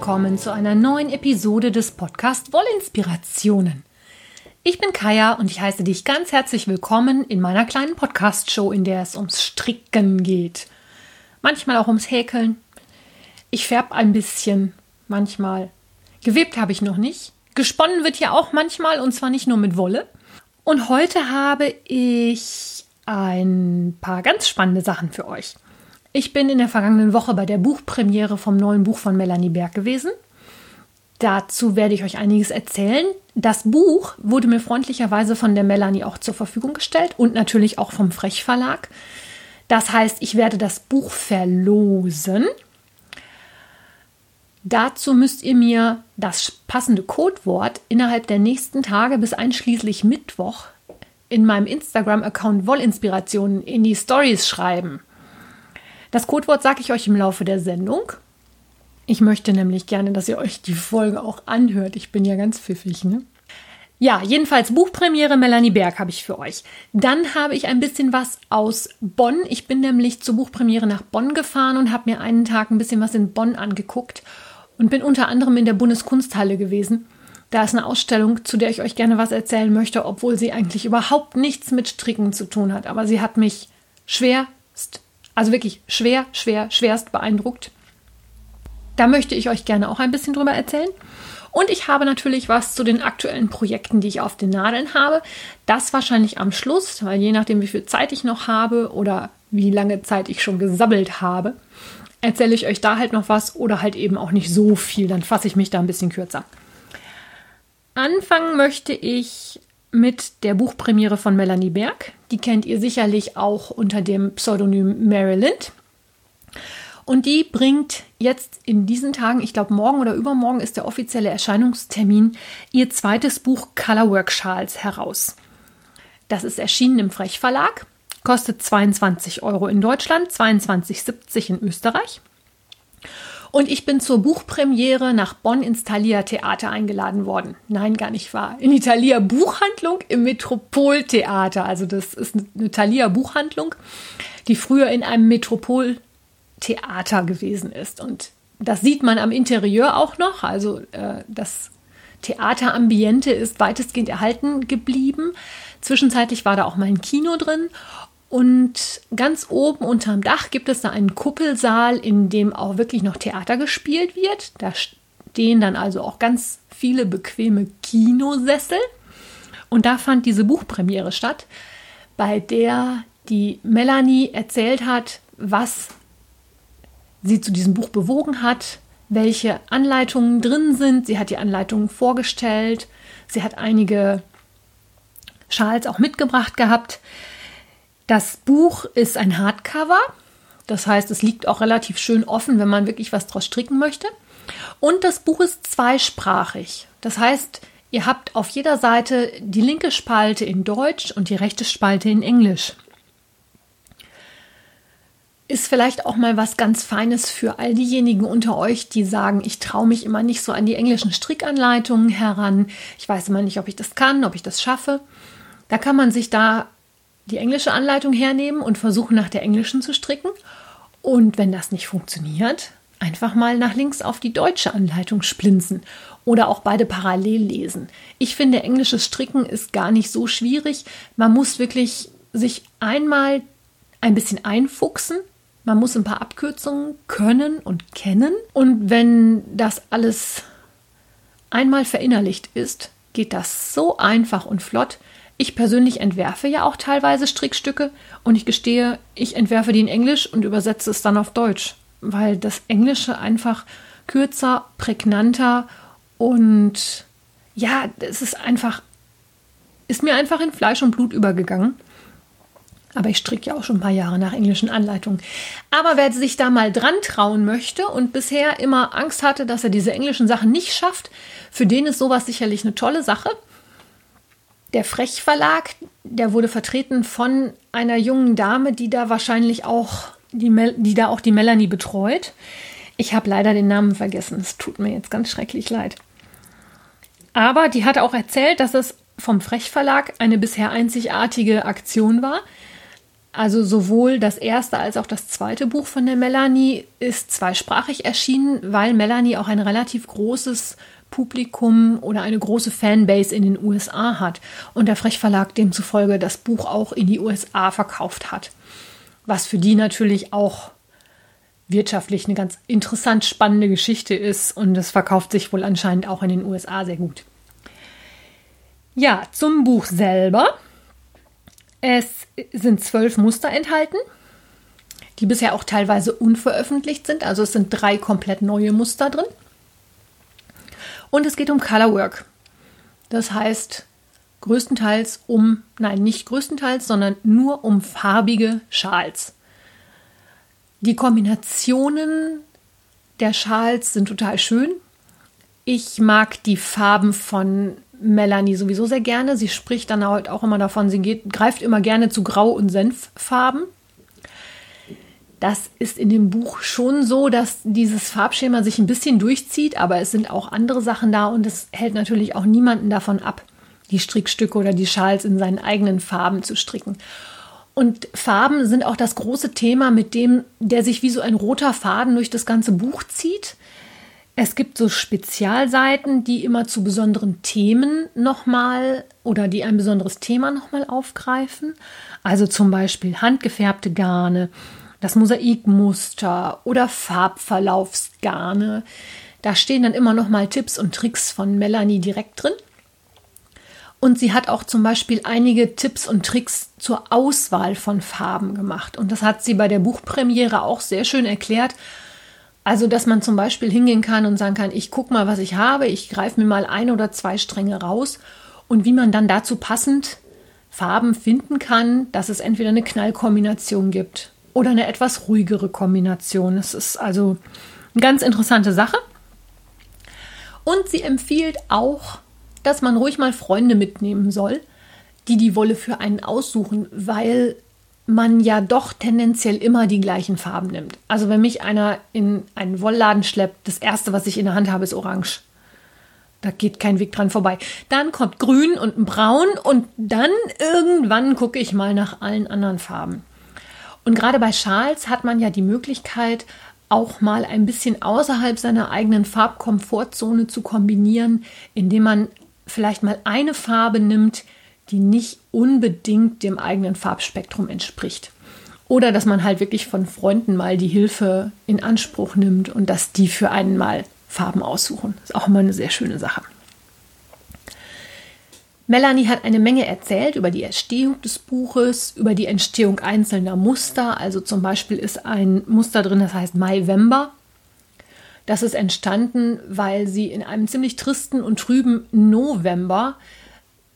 willkommen zu einer neuen Episode des Podcast Wollinspirationen. Ich bin Kaya und ich heiße dich ganz herzlich willkommen in meiner kleinen Podcast-Show, in der es ums Stricken geht. Manchmal auch ums Häkeln. Ich färbe ein bisschen, manchmal. Gewebt habe ich noch nicht. Gesponnen wird ja auch manchmal und zwar nicht nur mit Wolle. Und heute habe ich ein paar ganz spannende Sachen für euch. Ich bin in der vergangenen Woche bei der Buchpremiere vom neuen Buch von Melanie Berg gewesen. Dazu werde ich euch einiges erzählen. Das Buch wurde mir freundlicherweise von der Melanie auch zur Verfügung gestellt und natürlich auch vom Frech Verlag. Das heißt, ich werde das Buch verlosen. Dazu müsst ihr mir das passende Codewort innerhalb der nächsten Tage bis einschließlich Mittwoch in meinem Instagram-Account Wollinspirationen in die Stories schreiben. Das Codewort sage ich euch im Laufe der Sendung. Ich möchte nämlich gerne, dass ihr euch die Folge auch anhört. Ich bin ja ganz pfiffig, ne? Ja, jedenfalls Buchpremiere Melanie Berg habe ich für euch. Dann habe ich ein bisschen was aus Bonn. Ich bin nämlich zur Buchpremiere nach Bonn gefahren und habe mir einen Tag ein bisschen was in Bonn angeguckt und bin unter anderem in der Bundeskunsthalle gewesen. Da ist eine Ausstellung, zu der ich euch gerne was erzählen möchte, obwohl sie eigentlich überhaupt nichts mit Stricken zu tun hat. Aber sie hat mich schwerst also wirklich schwer, schwer, schwerst beeindruckt. Da möchte ich euch gerne auch ein bisschen drüber erzählen. Und ich habe natürlich was zu den aktuellen Projekten, die ich auf den Nadeln habe. Das wahrscheinlich am Schluss, weil je nachdem, wie viel Zeit ich noch habe oder wie lange Zeit ich schon gesammelt habe, erzähle ich euch da halt noch was oder halt eben auch nicht so viel. Dann fasse ich mich da ein bisschen kürzer. Anfangen möchte ich mit der Buchpremiere von Melanie Berg. Die kennt ihr sicherlich auch unter dem Pseudonym Maryland. Und die bringt jetzt in diesen Tagen, ich glaube morgen oder übermorgen ist der offizielle Erscheinungstermin, ihr zweites Buch Colorwork Schals heraus. Das ist erschienen im Frech Verlag, kostet 22 Euro in Deutschland, 22,70 in Österreich. Und ich bin zur Buchpremiere nach Bonn ins Thalia Theater eingeladen worden. Nein, gar nicht wahr. In die Thalia Buchhandlung im Metropoltheater. Also das ist eine Thalia Buchhandlung, die früher in einem Metropoltheater gewesen ist. Und das sieht man am Interieur auch noch. Also äh, das Theaterambiente ist weitestgehend erhalten geblieben. Zwischenzeitlich war da auch mal ein Kino drin und ganz oben unterm Dach gibt es da einen Kuppelsaal, in dem auch wirklich noch Theater gespielt wird. Da stehen dann also auch ganz viele bequeme Kinosessel. Und da fand diese Buchpremiere statt, bei der die Melanie erzählt hat, was sie zu diesem Buch bewogen hat, welche Anleitungen drin sind. Sie hat die Anleitungen vorgestellt. Sie hat einige Schals auch mitgebracht gehabt. Das Buch ist ein Hardcover. Das heißt, es liegt auch relativ schön offen, wenn man wirklich was draus stricken möchte. Und das Buch ist zweisprachig. Das heißt, ihr habt auf jeder Seite die linke Spalte in Deutsch und die rechte Spalte in Englisch. Ist vielleicht auch mal was ganz Feines für all diejenigen unter euch, die sagen, ich traue mich immer nicht so an die englischen Strickanleitungen heran. Ich weiß immer nicht, ob ich das kann, ob ich das schaffe. Da kann man sich da die englische Anleitung hernehmen und versuchen nach der englischen zu stricken. Und wenn das nicht funktioniert, einfach mal nach links auf die deutsche Anleitung splinzen oder auch beide parallel lesen. Ich finde, englisches Stricken ist gar nicht so schwierig. Man muss wirklich sich einmal ein bisschen einfuchsen. Man muss ein paar Abkürzungen können und kennen. Und wenn das alles einmal verinnerlicht ist, geht das so einfach und flott, ich persönlich entwerfe ja auch teilweise Strickstücke und ich gestehe, ich entwerfe die in Englisch und übersetze es dann auf Deutsch, weil das Englische einfach kürzer, prägnanter und ja, es ist einfach, ist mir einfach in Fleisch und Blut übergegangen. Aber ich stricke ja auch schon ein paar Jahre nach englischen Anleitungen. Aber wer sich da mal dran trauen möchte und bisher immer Angst hatte, dass er diese englischen Sachen nicht schafft, für den ist sowas sicherlich eine tolle Sache. Der Frech Verlag, der wurde vertreten von einer jungen Dame, die da wahrscheinlich auch die, Mel die da auch die Melanie betreut. Ich habe leider den Namen vergessen. Es tut mir jetzt ganz schrecklich leid. Aber die hat auch erzählt, dass es vom Frech Verlag eine bisher einzigartige Aktion war. Also sowohl das erste als auch das zweite Buch von der Melanie ist zweisprachig erschienen, weil Melanie auch ein relativ großes Publikum oder eine große Fanbase in den USA hat und der Frechverlag demzufolge das Buch auch in die USA verkauft hat. Was für die natürlich auch wirtschaftlich eine ganz interessant spannende Geschichte ist und es verkauft sich wohl anscheinend auch in den USA sehr gut. Ja, zum Buch selber. Es sind zwölf Muster enthalten, die bisher auch teilweise unveröffentlicht sind. Also es sind drei komplett neue Muster drin. Und es geht um Colorwork. Das heißt größtenteils um, nein, nicht größtenteils, sondern nur um farbige Schals. Die Kombinationen der Schals sind total schön. Ich mag die Farben von Melanie sowieso sehr gerne. Sie spricht dann halt auch immer davon, sie geht, greift immer gerne zu Grau- und Senffarben. Das ist in dem Buch schon so, dass dieses Farbschema sich ein bisschen durchzieht, aber es sind auch andere Sachen da und es hält natürlich auch niemanden davon ab, die Strickstücke oder die Schals in seinen eigenen Farben zu stricken. Und Farben sind auch das große Thema, mit dem der sich wie so ein roter Faden durch das ganze Buch zieht. Es gibt so Spezialseiten, die immer zu besonderen Themen nochmal oder die ein besonderes Thema nochmal aufgreifen. Also zum Beispiel handgefärbte Garne, das Mosaikmuster oder Farbverlaufsgarne. Da stehen dann immer nochmal Tipps und Tricks von Melanie direkt drin. Und sie hat auch zum Beispiel einige Tipps und Tricks zur Auswahl von Farben gemacht. Und das hat sie bei der Buchpremiere auch sehr schön erklärt. Also, dass man zum Beispiel hingehen kann und sagen kann, ich gucke mal, was ich habe, ich greife mir mal ein oder zwei Stränge raus und wie man dann dazu passend Farben finden kann, dass es entweder eine Knallkombination gibt oder eine etwas ruhigere Kombination. Es ist also eine ganz interessante Sache. Und sie empfiehlt auch, dass man ruhig mal Freunde mitnehmen soll, die die Wolle für einen aussuchen, weil man ja doch tendenziell immer die gleichen Farben nimmt. Also wenn mich einer in einen Wollladen schleppt, das erste, was ich in der Hand habe, ist orange. Da geht kein Weg dran vorbei. Dann kommt grün und ein braun und dann irgendwann gucke ich mal nach allen anderen Farben. Und gerade bei Schals hat man ja die Möglichkeit, auch mal ein bisschen außerhalb seiner eigenen Farbkomfortzone zu kombinieren, indem man vielleicht mal eine Farbe nimmt, die nicht unbedingt dem eigenen Farbspektrum entspricht. Oder dass man halt wirklich von Freunden mal die Hilfe in Anspruch nimmt und dass die für einen mal Farben aussuchen. Ist auch immer eine sehr schöne Sache. Melanie hat eine Menge erzählt über die Entstehung des Buches, über die Entstehung einzelner Muster. Also zum Beispiel ist ein Muster drin, das heißt Mai-Wember. Das ist entstanden, weil sie in einem ziemlich tristen und trüben November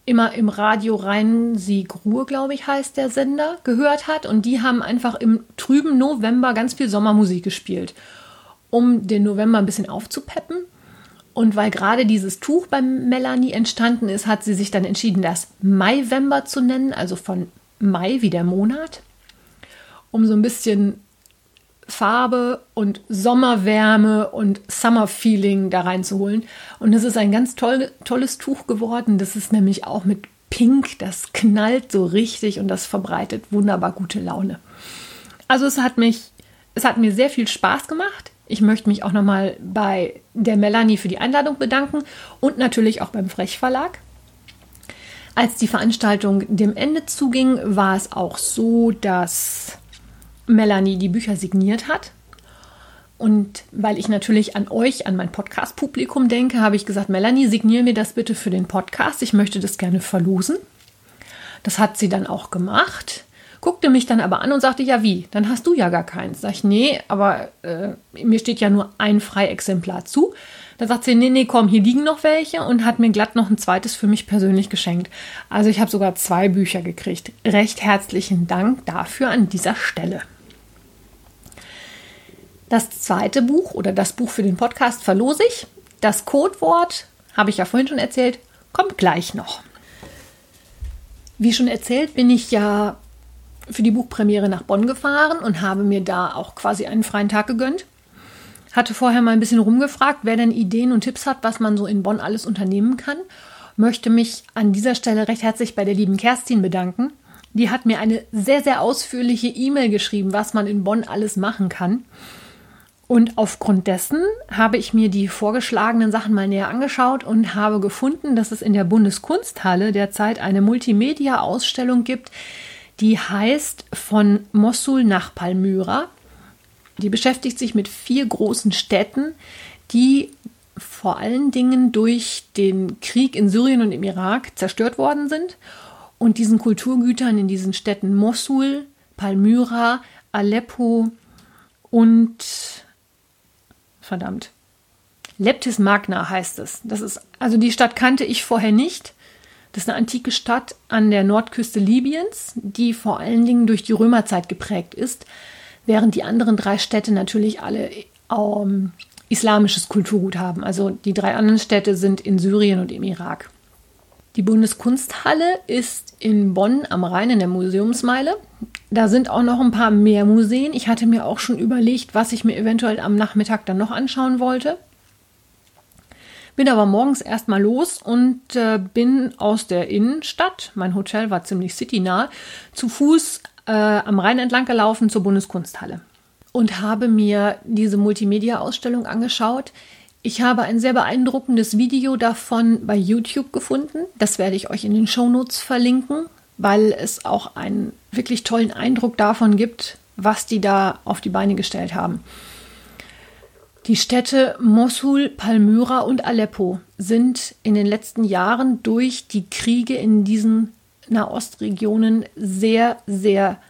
immer im Radio Rhein-Sieg-Ruhr, glaube ich, heißt der Sender, gehört hat. Und die haben einfach im trüben November ganz viel Sommermusik gespielt, um den November ein bisschen aufzupeppen. Und weil gerade dieses Tuch bei Melanie entstanden ist, hat sie sich dann entschieden, das Maiwember zu nennen, also von Mai wie der Monat, um so ein bisschen Farbe und Sommerwärme und Summer-Feeling da reinzuholen. Und es ist ein ganz toll, tolles Tuch geworden. Das ist nämlich auch mit Pink, das knallt so richtig und das verbreitet wunderbar gute Laune. Also es hat mich, es hat mir sehr viel Spaß gemacht. Ich möchte mich auch nochmal bei der Melanie für die Einladung bedanken und natürlich auch beim Frech Verlag. Als die Veranstaltung dem Ende zuging, war es auch so, dass Melanie die Bücher signiert hat. Und weil ich natürlich an euch, an mein Podcast-Publikum denke, habe ich gesagt, Melanie, signier mir das bitte für den Podcast. Ich möchte das gerne verlosen. Das hat sie dann auch gemacht, guckte mich dann aber an und sagte, ja wie, dann hast du ja gar keins. Sag ich, nee, aber äh, mir steht ja nur ein Freiexemplar zu. Da sagt sie, nee, nee, komm, hier liegen noch welche und hat mir glatt noch ein zweites für mich persönlich geschenkt. Also ich habe sogar zwei Bücher gekriegt. Recht herzlichen Dank dafür an dieser Stelle. Das zweite Buch oder das Buch für den Podcast verlose ich. Das Codewort, habe ich ja vorhin schon erzählt, kommt gleich noch. Wie schon erzählt, bin ich ja für die Buchpremiere nach Bonn gefahren und habe mir da auch quasi einen freien Tag gegönnt. Hatte vorher mal ein bisschen rumgefragt, wer denn Ideen und Tipps hat, was man so in Bonn alles unternehmen kann. Möchte mich an dieser Stelle recht herzlich bei der lieben Kerstin bedanken, Die hat mir eine sehr, sehr ausführliche E-Mail geschrieben, was man in Bonn alles machen kann. Und aufgrund dessen habe ich mir die vorgeschlagenen Sachen mal näher angeschaut und habe gefunden, dass es in der Bundeskunsthalle derzeit eine Multimedia-Ausstellung gibt, die heißt von Mossul nach Palmyra. Die beschäftigt sich mit vier großen Städten, die vor allen Dingen durch den Krieg in Syrien und im Irak zerstört worden sind und diesen Kulturgütern in diesen Städten Mossul, Palmyra, Aleppo und verdammt. Leptis Magna heißt es. Das ist, also die Stadt kannte ich vorher nicht. Das ist eine antike Stadt an der Nordküste Libyens, die vor allen Dingen durch die Römerzeit geprägt ist, während die anderen drei Städte natürlich alle ähm, islamisches Kulturgut haben. Also die drei anderen Städte sind in Syrien und im Irak. Die Bundeskunsthalle ist in Bonn am Rhein in der Museumsmeile. Da sind auch noch ein paar mehr Museen. Ich hatte mir auch schon überlegt, was ich mir eventuell am Nachmittag dann noch anschauen wollte. Bin aber morgens erstmal los und äh, bin aus der Innenstadt, mein Hotel war ziemlich citynah, zu Fuß äh, am Rhein entlang gelaufen zur Bundeskunsthalle und habe mir diese Multimedia-Ausstellung angeschaut. Ich habe ein sehr beeindruckendes Video davon bei YouTube gefunden. Das werde ich euch in den Shownotes verlinken weil es auch einen wirklich tollen Eindruck davon gibt, was die da auf die Beine gestellt haben. Die Städte Mosul, Palmyra und Aleppo sind in den letzten Jahren durch die Kriege in diesen Nahostregionen sehr, sehr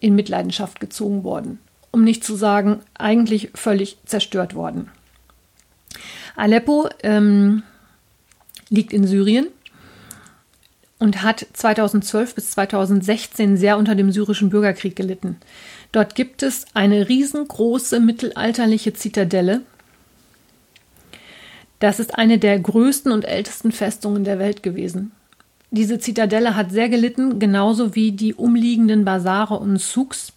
in Mitleidenschaft gezogen worden. Um nicht zu sagen, eigentlich völlig zerstört worden. Aleppo ähm, liegt in Syrien und hat 2012 bis 2016 sehr unter dem syrischen Bürgerkrieg gelitten. Dort gibt es eine riesengroße mittelalterliche Zitadelle. Das ist eine der größten und ältesten Festungen der Welt gewesen. Diese Zitadelle hat sehr gelitten, genauso wie die umliegenden Basare und Souks.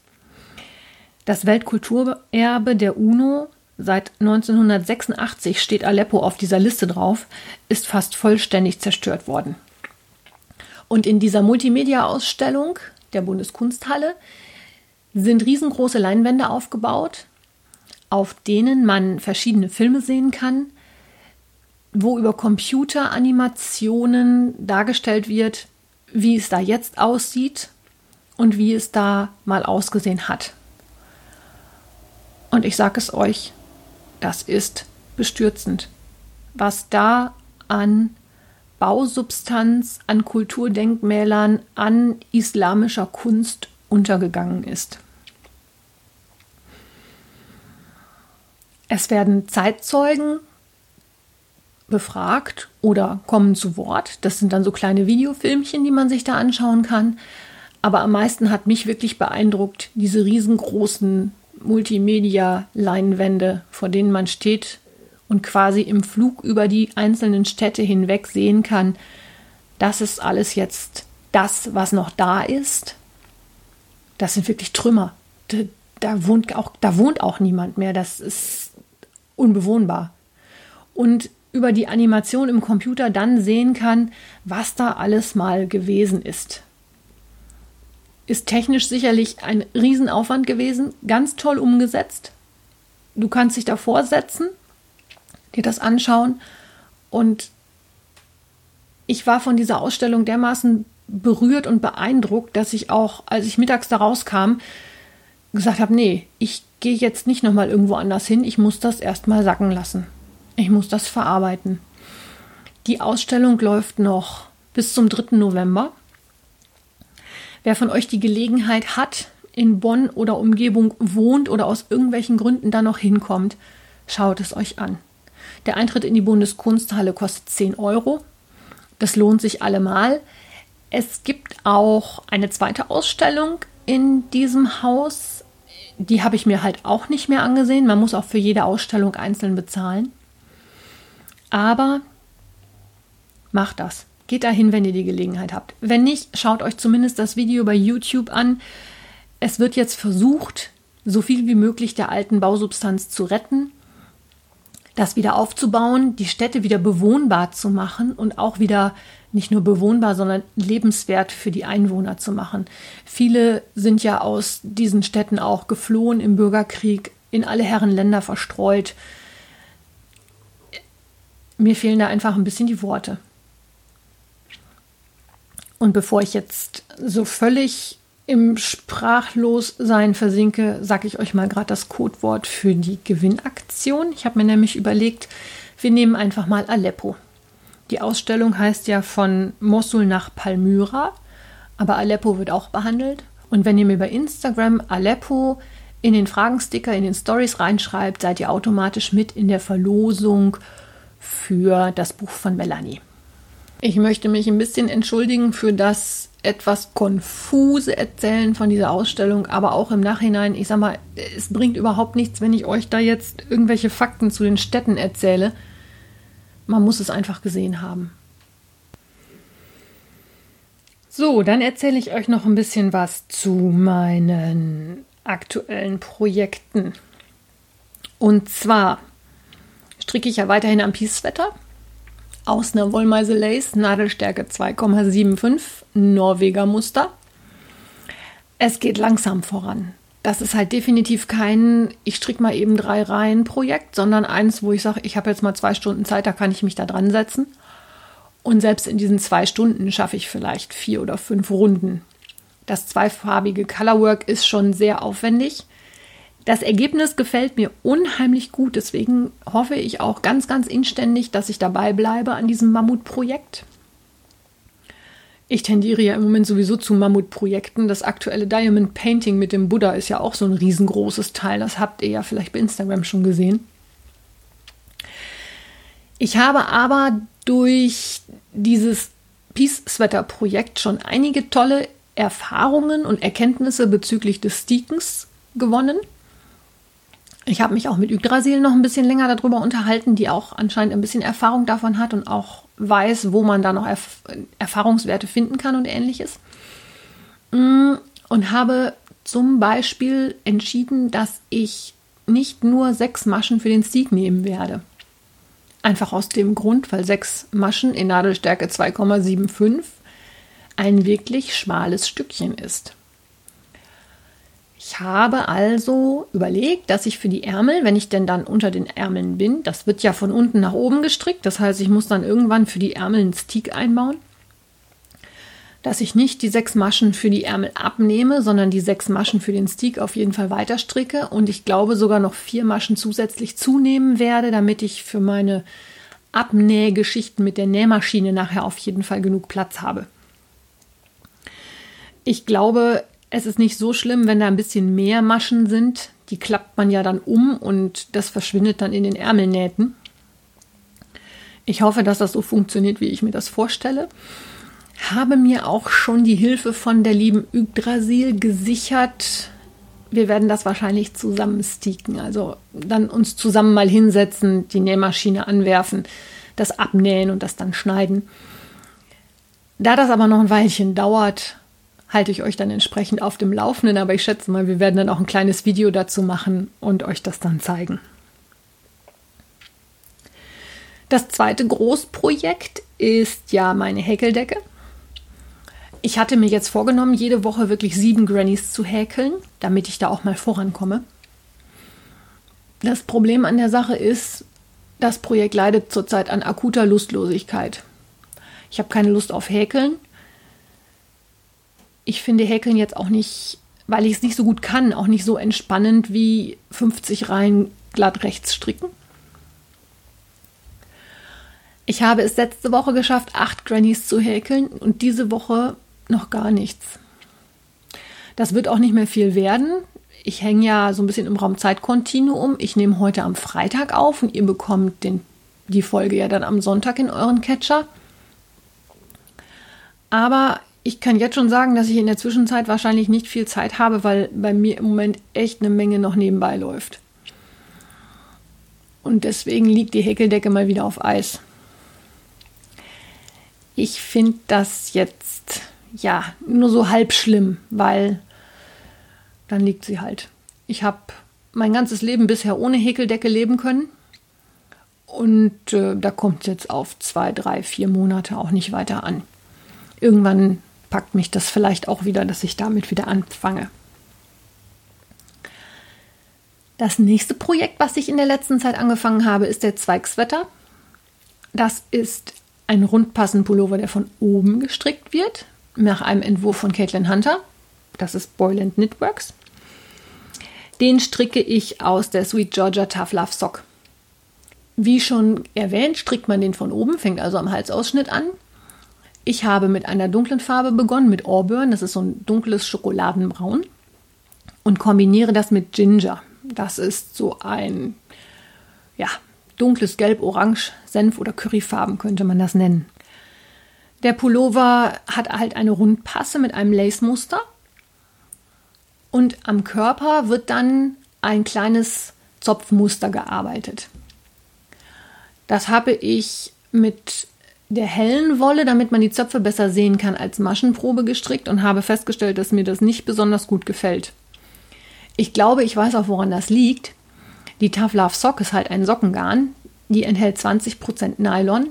Das Weltkulturerbe der UNO, seit 1986 steht Aleppo auf dieser Liste drauf, ist fast vollständig zerstört worden. Und in dieser Multimedia-Ausstellung der Bundeskunsthalle sind riesengroße Leinwände aufgebaut, auf denen man verschiedene Filme sehen kann, wo über Computeranimationen dargestellt wird, wie es da jetzt aussieht und wie es da mal ausgesehen hat. Und ich sage es euch, das ist bestürzend, was da an Bausubstanz an Kulturdenkmälern, an islamischer Kunst untergegangen ist. Es werden Zeitzeugen befragt oder kommen zu Wort. Das sind dann so kleine Videofilmchen, die man sich da anschauen kann. Aber am meisten hat mich wirklich beeindruckt diese riesengroßen Multimedia-Leinwände, vor denen man steht und quasi im Flug über die einzelnen Städte hinweg sehen kann, das ist alles jetzt das, was noch da ist. Das sind wirklich Trümmer. Da, da, wohnt auch, da wohnt auch niemand mehr. Das ist unbewohnbar. Und über die Animation im Computer dann sehen kann, was da alles mal gewesen ist. Ist technisch sicherlich ein Riesenaufwand gewesen, ganz toll umgesetzt. Du kannst dich davor setzen dir das anschauen. Und ich war von dieser Ausstellung dermaßen berührt und beeindruckt, dass ich auch, als ich mittags da rauskam, gesagt habe, nee, ich gehe jetzt nicht nochmal irgendwo anders hin, ich muss das erstmal sacken lassen. Ich muss das verarbeiten. Die Ausstellung läuft noch bis zum 3. November. Wer von euch die Gelegenheit hat, in Bonn oder Umgebung wohnt oder aus irgendwelchen Gründen da noch hinkommt, schaut es euch an. Der Eintritt in die Bundeskunsthalle kostet 10 Euro. Das lohnt sich allemal. Es gibt auch eine zweite Ausstellung in diesem Haus. Die habe ich mir halt auch nicht mehr angesehen. Man muss auch für jede Ausstellung einzeln bezahlen. Aber macht das. Geht dahin, wenn ihr die Gelegenheit habt. Wenn nicht, schaut euch zumindest das Video bei YouTube an. Es wird jetzt versucht, so viel wie möglich der alten Bausubstanz zu retten. Das wieder aufzubauen, die Städte wieder bewohnbar zu machen und auch wieder nicht nur bewohnbar, sondern lebenswert für die Einwohner zu machen. Viele sind ja aus diesen Städten auch geflohen im Bürgerkrieg, in alle Herren Länder verstreut. Mir fehlen da einfach ein bisschen die Worte. Und bevor ich jetzt so völlig im Sprachlossein versinke, sage ich euch mal gerade das Codewort für die Gewinnaktion. Ich habe mir nämlich überlegt, wir nehmen einfach mal Aleppo. Die Ausstellung heißt ja von Mosul nach Palmyra, aber Aleppo wird auch behandelt. Und wenn ihr mir bei Instagram Aleppo in den Fragensticker, in den Stories reinschreibt, seid ihr automatisch mit in der Verlosung für das Buch von Melanie. Ich möchte mich ein bisschen entschuldigen für das etwas konfuse Erzählen von dieser Ausstellung, aber auch im Nachhinein, ich sag mal, es bringt überhaupt nichts, wenn ich euch da jetzt irgendwelche Fakten zu den Städten erzähle. Man muss es einfach gesehen haben. So, dann erzähle ich euch noch ein bisschen was zu meinen aktuellen Projekten. Und zwar stricke ich ja weiterhin am Peace-Wetter aus einer Wollmeise Lace, Nadelstärke 2,75, Norweger Muster. Es geht langsam voran. Das ist halt definitiv kein, ich stricke mal eben drei Reihen Projekt, sondern eins, wo ich sage, ich habe jetzt mal zwei Stunden Zeit, da kann ich mich da dran setzen. Und selbst in diesen zwei Stunden schaffe ich vielleicht vier oder fünf Runden. Das zweifarbige Colorwork ist schon sehr aufwendig. Das Ergebnis gefällt mir unheimlich gut, deswegen hoffe ich auch ganz, ganz inständig, dass ich dabei bleibe an diesem Mammutprojekt. Ich tendiere ja im Moment sowieso zu Mammutprojekten. Das aktuelle Diamond Painting mit dem Buddha ist ja auch so ein riesengroßes Teil. Das habt ihr ja vielleicht bei Instagram schon gesehen. Ich habe aber durch dieses Peace Sweater Projekt schon einige tolle Erfahrungen und Erkenntnisse bezüglich des Stickens gewonnen. Ich habe mich auch mit Yggdrasil noch ein bisschen länger darüber unterhalten, die auch anscheinend ein bisschen Erfahrung davon hat und auch weiß, wo man da noch Erf Erfahrungswerte finden kann und ähnliches. Mm, und habe zum Beispiel entschieden, dass ich nicht nur sechs Maschen für den Stick nehmen werde. Einfach aus dem Grund, weil sechs Maschen in Nadelstärke 2,75 ein wirklich schmales Stückchen ist. Ich habe also überlegt, dass ich für die Ärmel, wenn ich denn dann unter den Ärmeln bin, das wird ja von unten nach oben gestrickt, das heißt, ich muss dann irgendwann für die Ärmel einen Stick einbauen, dass ich nicht die sechs Maschen für die Ärmel abnehme, sondern die sechs Maschen für den Stick auf jeden Fall weiter stricke und ich glaube sogar noch vier Maschen zusätzlich zunehmen werde, damit ich für meine Abnähgeschichten mit der Nähmaschine nachher auf jeden Fall genug Platz habe. Ich glaube, es ist nicht so schlimm, wenn da ein bisschen mehr Maschen sind. Die klappt man ja dann um und das verschwindet dann in den Ärmelnähten. Ich hoffe, dass das so funktioniert, wie ich mir das vorstelle. Habe mir auch schon die Hilfe von der lieben Yggdrasil gesichert. Wir werden das wahrscheinlich zusammen sticken. Also dann uns zusammen mal hinsetzen, die Nähmaschine anwerfen, das abnähen und das dann schneiden. Da das aber noch ein Weilchen dauert, halte ich euch dann entsprechend auf dem Laufenden, aber ich schätze mal, wir werden dann auch ein kleines Video dazu machen und euch das dann zeigen. Das zweite Großprojekt ist ja meine Häkeldecke. Ich hatte mir jetzt vorgenommen, jede Woche wirklich sieben Grannies zu häkeln, damit ich da auch mal vorankomme. Das Problem an der Sache ist, das Projekt leidet zurzeit an akuter Lustlosigkeit. Ich habe keine Lust auf Häkeln ich finde Häkeln jetzt auch nicht, weil ich es nicht so gut kann, auch nicht so entspannend wie 50 Reihen glatt rechts stricken. Ich habe es letzte Woche geschafft, acht Grannies zu häkeln und diese Woche noch gar nichts. Das wird auch nicht mehr viel werden. Ich hänge ja so ein bisschen im Raum Zeitkontinuum. Ich nehme heute am Freitag auf und ihr bekommt den, die Folge ja dann am Sonntag in euren Catcher. Aber ich kann jetzt schon sagen, dass ich in der Zwischenzeit wahrscheinlich nicht viel Zeit habe, weil bei mir im Moment echt eine Menge noch nebenbei läuft. Und deswegen liegt die Häkeldecke mal wieder auf Eis. Ich finde das jetzt ja nur so halb schlimm, weil dann liegt sie halt. Ich habe mein ganzes Leben bisher ohne Häkeldecke leben können Und äh, da kommt es jetzt auf zwei, drei, vier Monate auch nicht weiter an. Irgendwann packt mich das vielleicht auch wieder, dass ich damit wieder anfange. Das nächste Projekt, was ich in der letzten Zeit angefangen habe, ist der Zweigswetter. Das ist ein rundpassend Pullover, der von oben gestrickt wird, nach einem Entwurf von Caitlin Hunter. Das ist Boyland Knitworks. Den stricke ich aus der Sweet Georgia Tough Love Sock. Wie schon erwähnt, strickt man den von oben, fängt also am Halsausschnitt an. Ich habe mit einer dunklen Farbe begonnen, mit Auburn, das ist so ein dunkles Schokoladenbraun, und kombiniere das mit Ginger. Das ist so ein, ja, dunkles Gelb, Orange, Senf oder Curryfarben könnte man das nennen. Der Pullover hat halt eine Rundpasse mit einem Lace-Muster und am Körper wird dann ein kleines Zopfmuster gearbeitet. Das habe ich mit der hellen Wolle, damit man die Zöpfe besser sehen kann, als Maschenprobe gestrickt und habe festgestellt, dass mir das nicht besonders gut gefällt. Ich glaube, ich weiß auch, woran das liegt. Die Tough Love Sock ist halt ein Sockengarn. Die enthält 20% Nylon.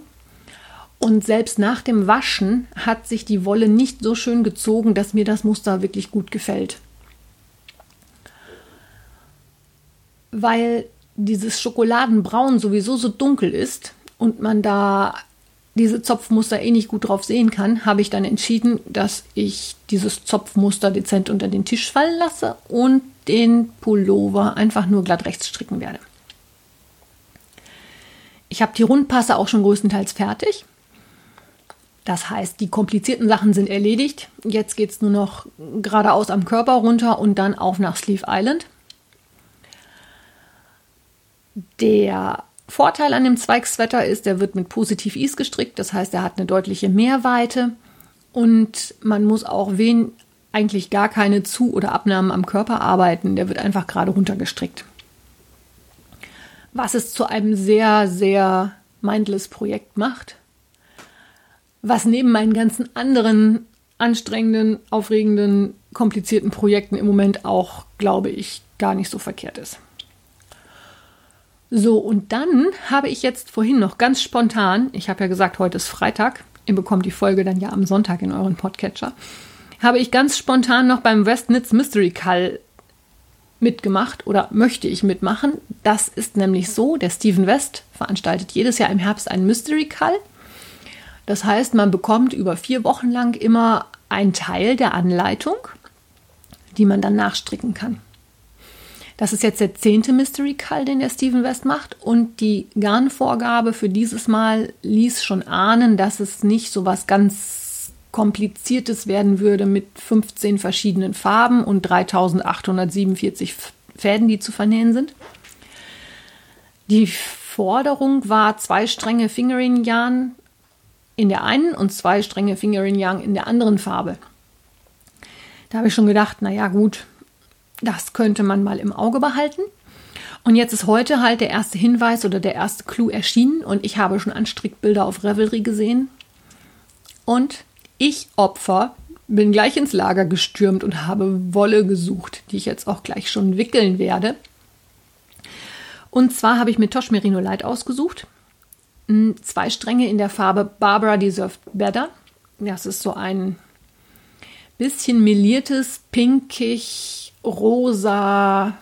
Und selbst nach dem Waschen hat sich die Wolle nicht so schön gezogen, dass mir das Muster wirklich gut gefällt. weil dieses Schokoladenbraun sowieso so dunkel ist und man da diese Zopfmuster eh nicht gut drauf sehen kann, habe ich dann entschieden, dass ich dieses Zopfmuster dezent unter den Tisch fallen lasse und den Pullover einfach nur glatt rechts stricken werde. Ich habe die Rundpasse auch schon größtenteils fertig. Das heißt, die komplizierten Sachen sind erledigt. Jetzt geht es nur noch geradeaus am Körper runter und dann auf nach Sleeve Island. Der Vorteil an dem Zweigswetter ist, er wird mit Positiv Is gestrickt, das heißt, er hat eine deutliche Mehrweite und man muss auch wen eigentlich gar keine Zu- oder Abnahmen am Körper arbeiten, der wird einfach gerade runtergestrickt. Was es zu einem sehr, sehr mindless Projekt macht, was neben meinen ganzen anderen anstrengenden, aufregenden, komplizierten Projekten im Moment auch, glaube ich, gar nicht so verkehrt ist. So, und dann habe ich jetzt vorhin noch ganz spontan, ich habe ja gesagt, heute ist Freitag, ihr bekommt die Folge dann ja am Sonntag in euren Podcatcher, habe ich ganz spontan noch beim Westnitz Mystery Call mitgemacht oder möchte ich mitmachen. Das ist nämlich so, der Steven West veranstaltet jedes Jahr im Herbst einen Mystery Call. Das heißt, man bekommt über vier Wochen lang immer einen Teil der Anleitung, die man dann nachstricken kann. Das ist jetzt der zehnte Mystery Call, den der Steven West macht. Und die Garnvorgabe für dieses Mal ließ schon ahnen, dass es nicht so was ganz Kompliziertes werden würde mit 15 verschiedenen Farben und 3847 Fäden, die zu vernähen sind. Die Forderung war zwei Stränge Fingering Yarn in der einen und zwei Stränge Fingering Yarn in der anderen Farbe. Da habe ich schon gedacht, naja gut, das könnte man mal im Auge behalten. Und jetzt ist heute halt der erste Hinweis oder der erste Clou erschienen und ich habe schon Anstrickbilder auf Revelry gesehen. Und ich Opfer bin gleich ins Lager gestürmt und habe Wolle gesucht, die ich jetzt auch gleich schon wickeln werde. Und zwar habe ich mir Tosh Merino Light ausgesucht. Hm, zwei Stränge in der Farbe Barbara Deserved Better. Das ist so ein bisschen meliertes, pinkig, rosa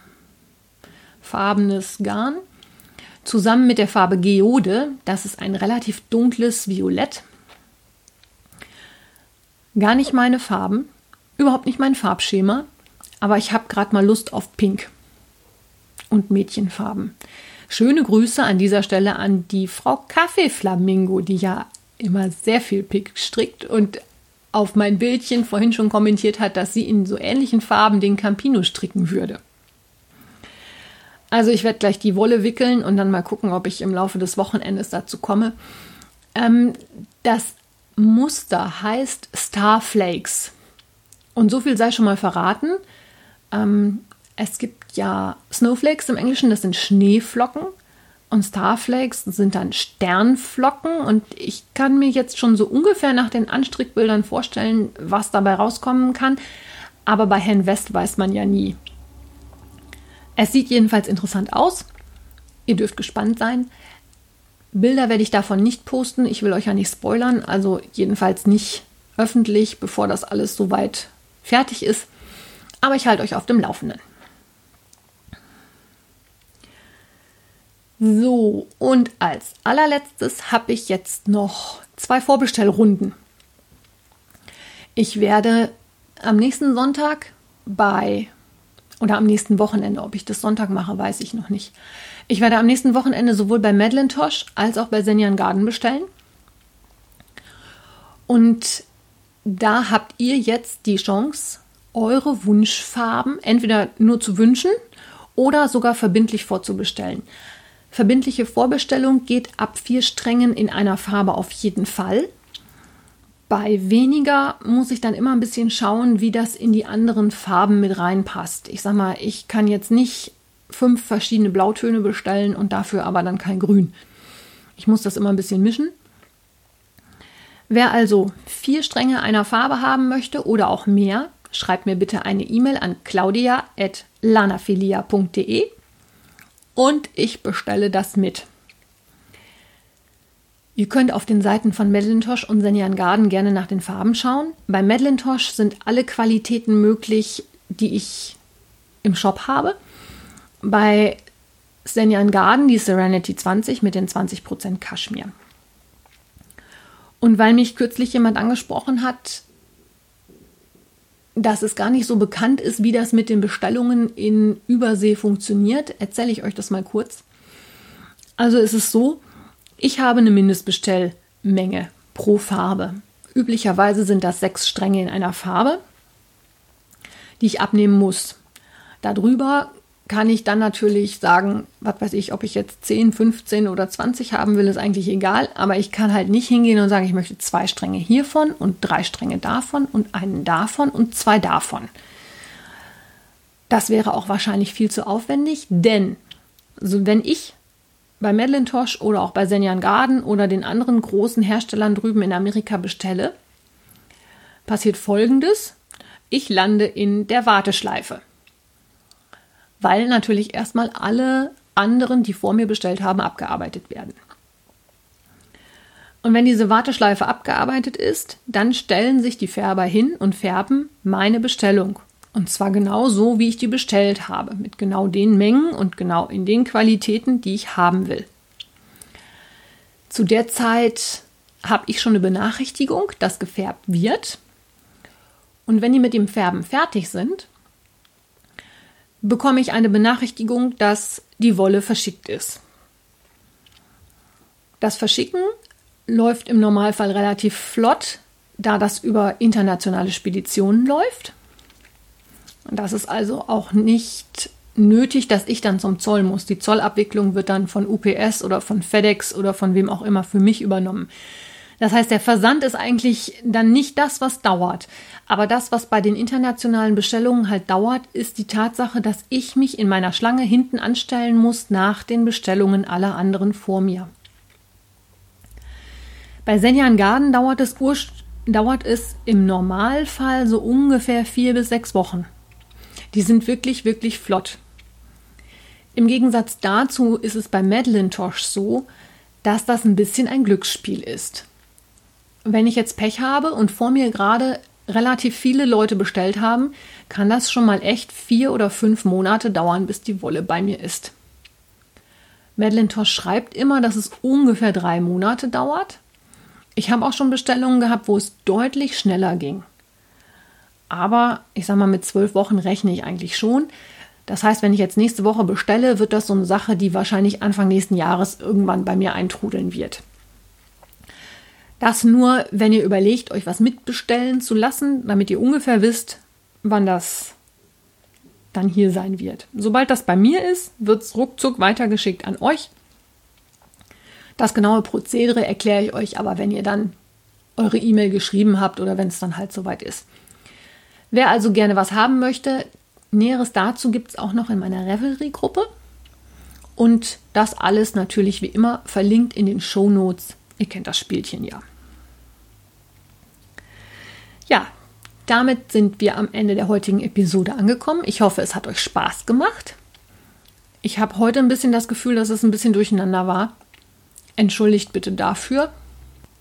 farbenes Garn zusammen mit der Farbe Geode. Das ist ein relativ dunkles Violett. Gar nicht meine Farben, überhaupt nicht mein Farbschema, aber ich habe gerade mal Lust auf Pink und Mädchenfarben. Schöne Grüße an dieser Stelle an die Frau Kaffeeflamingo, die ja immer sehr viel Pink strickt und auf mein Bildchen vorhin schon kommentiert hat, dass sie in so ähnlichen Farben den Campino stricken würde. Also ich werde gleich die Wolle wickeln und dann mal gucken, ob ich im Laufe des Wochenendes dazu komme. Ähm, das Muster heißt Starflakes. Und so viel sei schon mal verraten. Ähm, es gibt ja Snowflakes im Englischen, das sind Schneeflocken und Starflakes sind dann Sternflocken und ich kann mir jetzt schon so ungefähr nach den Anstrickbildern vorstellen, was dabei rauskommen kann. Aber bei Herrn West weiß man ja nie. Es sieht jedenfalls interessant aus. Ihr dürft gespannt sein. Bilder werde ich davon nicht posten. Ich will euch ja nicht spoilern, also jedenfalls nicht öffentlich, bevor das alles soweit fertig ist. Aber ich halte euch auf dem Laufenden. So, und als allerletztes habe ich jetzt noch zwei Vorbestellrunden. Ich werde am nächsten Sonntag bei oder am nächsten Wochenende, ob ich das Sonntag mache, weiß ich noch nicht. Ich werde am nächsten Wochenende sowohl bei Madeline Tosh als auch bei Senjan Garden bestellen. Und da habt ihr jetzt die Chance, eure Wunschfarben entweder nur zu wünschen oder sogar verbindlich vorzubestellen. Verbindliche Vorbestellung geht ab vier Strängen in einer Farbe auf jeden Fall. Bei weniger muss ich dann immer ein bisschen schauen, wie das in die anderen Farben mit reinpasst. Ich sag mal, ich kann jetzt nicht fünf verschiedene Blautöne bestellen und dafür aber dann kein Grün. Ich muss das immer ein bisschen mischen. Wer also vier Stränge einer Farbe haben möchte oder auch mehr, schreibt mir bitte eine E-Mail an claudia.lanafilia.de und ich bestelle das mit. Ihr könnt auf den Seiten von Medlintosh und Senjan Garden gerne nach den Farben schauen. Bei Medlintosh sind alle Qualitäten möglich, die ich im Shop habe. Bei Senjan Garden die Serenity 20 mit den 20% Kaschmir. Und weil mich kürzlich jemand angesprochen hat, dass es gar nicht so bekannt ist, wie das mit den Bestellungen in Übersee funktioniert, erzähle ich euch das mal kurz. Also ist es so, ich habe eine Mindestbestellmenge pro Farbe. Üblicherweise sind das sechs Stränge in einer Farbe, die ich abnehmen muss. Darüber kann ich dann natürlich sagen, was weiß ich, ob ich jetzt 10, 15 oder 20 haben will, ist eigentlich egal. Aber ich kann halt nicht hingehen und sagen, ich möchte zwei Stränge hiervon und drei Stränge davon und einen davon und zwei davon. Das wäre auch wahrscheinlich viel zu aufwendig, denn also wenn ich bei Madeline oder auch bei Senjan Garden oder den anderen großen Herstellern drüben in Amerika bestelle, passiert folgendes. Ich lande in der Warteschleife weil natürlich erstmal alle anderen, die vor mir bestellt haben, abgearbeitet werden. Und wenn diese Warteschleife abgearbeitet ist, dann stellen sich die Färber hin und färben meine Bestellung. Und zwar genau so, wie ich die bestellt habe, mit genau den Mengen und genau in den Qualitäten, die ich haben will. Zu der Zeit habe ich schon eine Benachrichtigung, dass gefärbt wird. Und wenn die mit dem Färben fertig sind, bekomme ich eine Benachrichtigung, dass die Wolle verschickt ist. Das Verschicken läuft im Normalfall relativ flott, da das über internationale Speditionen läuft. Das ist also auch nicht nötig, dass ich dann zum Zoll muss. Die Zollabwicklung wird dann von UPS oder von FedEx oder von wem auch immer für mich übernommen. Das heißt, der Versand ist eigentlich dann nicht das, was dauert. Aber das, was bei den internationalen Bestellungen halt dauert, ist die Tatsache, dass ich mich in meiner Schlange hinten anstellen muss nach den Bestellungen aller anderen vor mir. Bei Senjan Garden dauert es, dauert es im Normalfall so ungefähr vier bis sechs Wochen. Die sind wirklich, wirklich flott. Im Gegensatz dazu ist es bei Madeline Tosh so, dass das ein bisschen ein Glücksspiel ist wenn ich jetzt Pech habe und vor mir gerade relativ viele Leute bestellt haben, kann das schon mal echt vier oder fünf Monate dauern, bis die Wolle bei mir ist. Madeline Tosh schreibt immer, dass es ungefähr drei Monate dauert. Ich habe auch schon Bestellungen gehabt, wo es deutlich schneller ging. Aber ich sage mal, mit zwölf Wochen rechne ich eigentlich schon. Das heißt, wenn ich jetzt nächste Woche bestelle, wird das so eine Sache, die wahrscheinlich Anfang nächsten Jahres irgendwann bei mir eintrudeln wird. Das nur, wenn ihr überlegt, euch was mitbestellen zu lassen, damit ihr ungefähr wisst, wann das dann hier sein wird. Sobald das bei mir ist, wird es ruckzuck weitergeschickt an euch. Das genaue Prozedere erkläre ich euch aber, wenn ihr dann eure E-Mail geschrieben habt oder wenn es dann halt soweit ist. Wer also gerne was haben möchte, Näheres dazu gibt es auch noch in meiner Revelry-Gruppe. Und das alles natürlich wie immer verlinkt in den Show Notes. Ihr kennt das Spielchen ja. Ja, damit sind wir am Ende der heutigen Episode angekommen. Ich hoffe, es hat euch Spaß gemacht. Ich habe heute ein bisschen das Gefühl, dass es ein bisschen durcheinander war. Entschuldigt bitte dafür.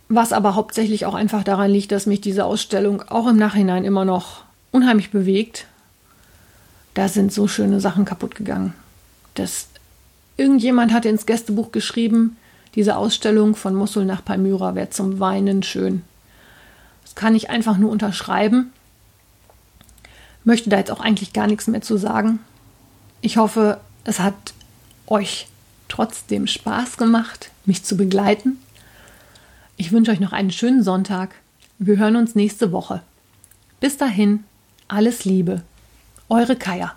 Was aber hauptsächlich auch einfach daran liegt, dass mich diese Ausstellung auch im Nachhinein immer noch unheimlich bewegt. Da sind so schöne Sachen kaputt gegangen. Das irgendjemand hat ins Gästebuch geschrieben, diese Ausstellung von Mosul nach Palmyra wäre zum Weinen schön. Kann ich einfach nur unterschreiben. Möchte da jetzt auch eigentlich gar nichts mehr zu sagen. Ich hoffe, es hat euch trotzdem Spaß gemacht, mich zu begleiten. Ich wünsche euch noch einen schönen Sonntag. Wir hören uns nächste Woche. Bis dahin, alles Liebe. Eure Kaya.